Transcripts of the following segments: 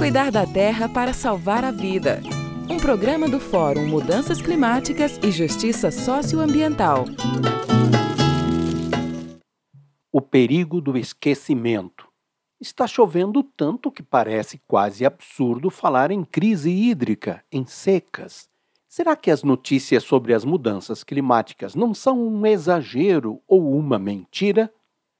Cuidar da terra para salvar a vida. Um programa do Fórum Mudanças Climáticas e Justiça Socioambiental. O perigo do esquecimento. Está chovendo tanto que parece quase absurdo falar em crise hídrica, em secas. Será que as notícias sobre as mudanças climáticas não são um exagero ou uma mentira?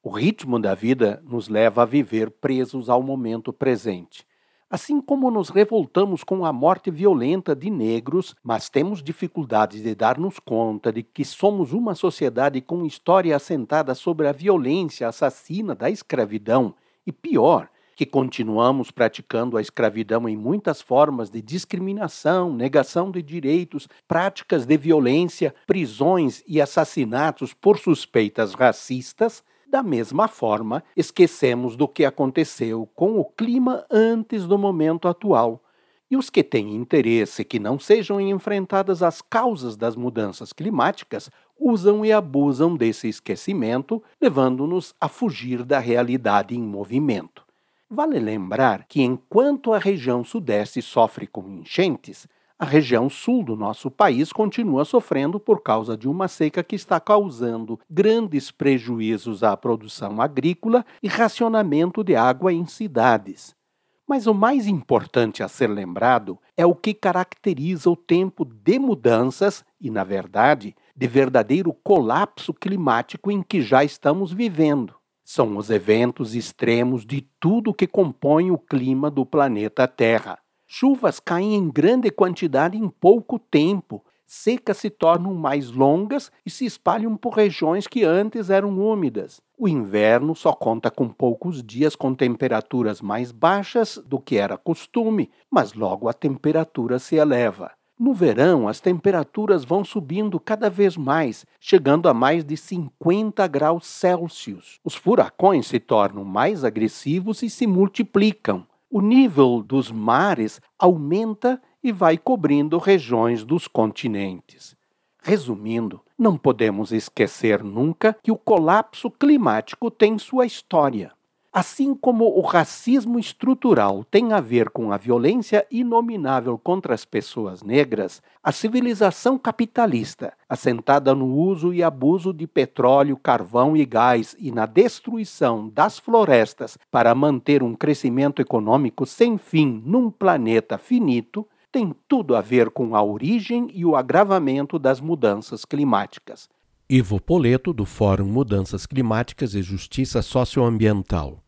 O ritmo da vida nos leva a viver presos ao momento presente. Assim como nos revoltamos com a morte violenta de negros, mas temos dificuldades de dar-nos conta de que somos uma sociedade com história assentada sobre a violência assassina da escravidão, e pior, que continuamos praticando a escravidão em muitas formas de discriminação, negação de direitos, práticas de violência, prisões e assassinatos por suspeitas racistas, da mesma forma, esquecemos do que aconteceu com o clima antes do momento atual. E os que têm interesse que não sejam enfrentadas as causas das mudanças climáticas usam e abusam desse esquecimento, levando-nos a fugir da realidade em movimento. Vale lembrar que enquanto a região sudeste sofre com enchentes, a região sul do nosso país continua sofrendo por causa de uma seca que está causando grandes prejuízos à produção agrícola e racionamento de água em cidades. Mas o mais importante a ser lembrado é o que caracteriza o tempo de mudanças e, na verdade, de verdadeiro colapso climático em que já estamos vivendo. São os eventos extremos de tudo que compõe o clima do planeta Terra Chuvas caem em grande quantidade em pouco tempo, secas se tornam mais longas e se espalham por regiões que antes eram úmidas. O inverno só conta com poucos dias com temperaturas mais baixas do que era costume, mas logo a temperatura se eleva. No verão, as temperaturas vão subindo cada vez mais, chegando a mais de 50 graus Celsius. Os furacões se tornam mais agressivos e se multiplicam o nível dos mares aumenta e vai cobrindo regiões dos continentes. Resumindo, não podemos esquecer nunca que o colapso climático tem sua história. Assim como o racismo estrutural tem a ver com a violência inominável contra as pessoas negras, a civilização capitalista, assentada no uso e abuso de petróleo, carvão e gás e na destruição das florestas para manter um crescimento econômico sem fim num planeta finito, tem tudo a ver com a origem e o agravamento das mudanças climáticas. Ivo Poleto, do Fórum Mudanças Climáticas e Justiça Socioambiental.